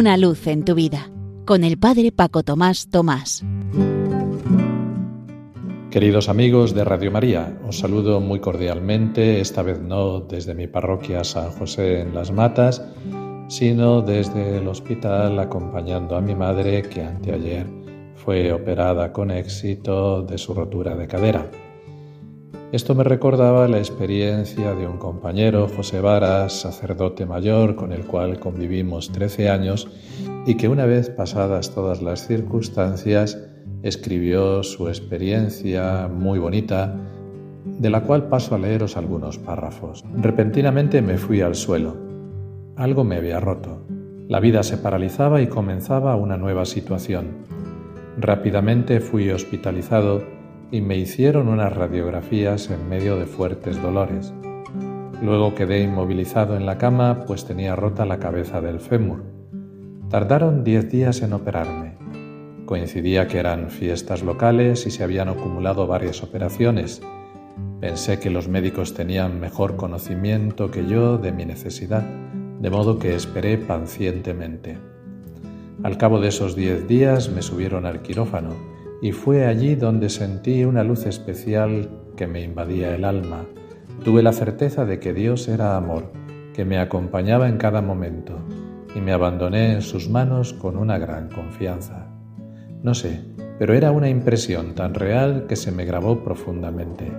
Una luz en tu vida con el Padre Paco Tomás Tomás. Queridos amigos de Radio María, os saludo muy cordialmente, esta vez no desde mi parroquia San José en Las Matas, sino desde el hospital acompañando a mi madre que anteayer fue operada con éxito de su rotura de cadera. Esto me recordaba la experiencia de un compañero, José Varas, sacerdote mayor con el cual convivimos 13 años y que una vez pasadas todas las circunstancias escribió su experiencia muy bonita, de la cual paso a leeros algunos párrafos. Repentinamente me fui al suelo. Algo me había roto. La vida se paralizaba y comenzaba una nueva situación. Rápidamente fui hospitalizado y me hicieron unas radiografías en medio de fuertes dolores. Luego quedé inmovilizado en la cama pues tenía rota la cabeza del fémur. Tardaron diez días en operarme. Coincidía que eran fiestas locales y se habían acumulado varias operaciones. Pensé que los médicos tenían mejor conocimiento que yo de mi necesidad, de modo que esperé pacientemente. Al cabo de esos diez días me subieron al quirófano y fue allí donde sentí una luz especial que me invadía el alma. Tuve la certeza de que Dios era amor, que me acompañaba en cada momento, y me abandoné en sus manos con una gran confianza. No sé, pero era una impresión tan real que se me grabó profundamente.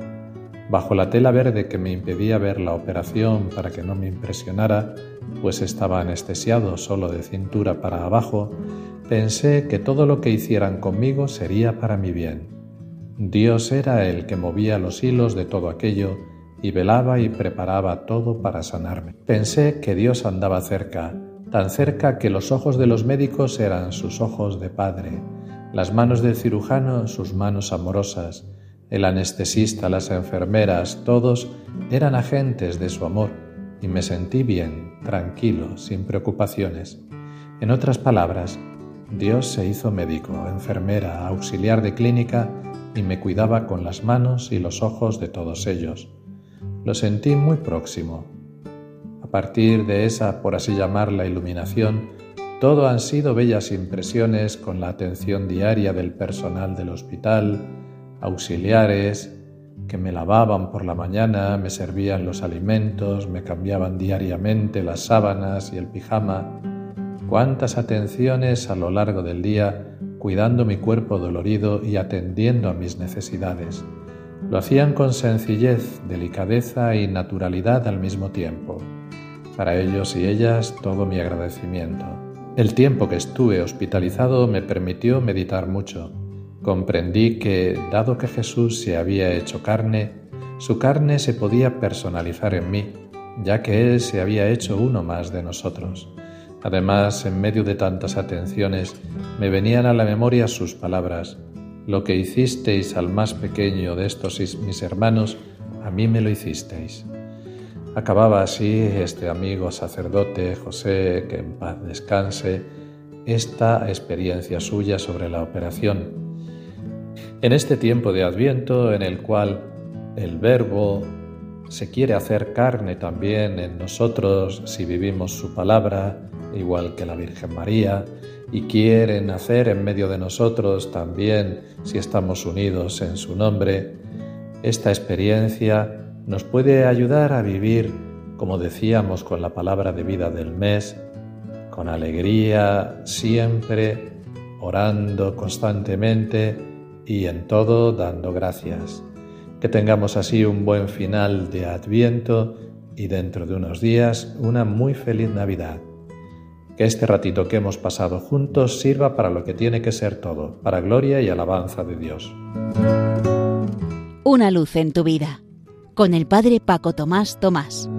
Bajo la tela verde que me impedía ver la operación para que no me impresionara, pues estaba anestesiado solo de cintura para abajo, Pensé que todo lo que hicieran conmigo sería para mi bien. Dios era el que movía los hilos de todo aquello y velaba y preparaba todo para sanarme. Pensé que Dios andaba cerca, tan cerca que los ojos de los médicos eran sus ojos de padre, las manos del cirujano sus manos amorosas, el anestesista, las enfermeras, todos eran agentes de su amor y me sentí bien, tranquilo, sin preocupaciones. En otras palabras, Dios se hizo médico, enfermera, auxiliar de clínica y me cuidaba con las manos y los ojos de todos ellos. Lo sentí muy próximo. A partir de esa, por así llamarla, iluminación, todo han sido bellas impresiones con la atención diaria del personal del hospital, auxiliares, que me lavaban por la mañana, me servían los alimentos, me cambiaban diariamente las sábanas y el pijama, cuántas atenciones a lo largo del día cuidando mi cuerpo dolorido y atendiendo a mis necesidades. Lo hacían con sencillez, delicadeza y naturalidad al mismo tiempo. Para ellos y ellas todo mi agradecimiento. El tiempo que estuve hospitalizado me permitió meditar mucho. Comprendí que, dado que Jesús se había hecho carne, su carne se podía personalizar en mí, ya que Él se había hecho uno más de nosotros. Además, en medio de tantas atenciones, me venían a la memoria sus palabras. Lo que hicisteis al más pequeño de estos mis hermanos, a mí me lo hicisteis. Acababa así este amigo sacerdote José, que en paz descanse, esta experiencia suya sobre la operación. En este tiempo de Adviento en el cual el Verbo se quiere hacer carne también en nosotros si vivimos su palabra, igual que la Virgen María, y quiere nacer en medio de nosotros también si estamos unidos en su nombre, esta experiencia nos puede ayudar a vivir, como decíamos con la palabra de vida del mes, con alegría siempre, orando constantemente y en todo dando gracias. Que tengamos así un buen final de Adviento y dentro de unos días una muy feliz Navidad. Que este ratito que hemos pasado juntos sirva para lo que tiene que ser todo, para gloria y alabanza de Dios. Una luz en tu vida, con el Padre Paco Tomás Tomás.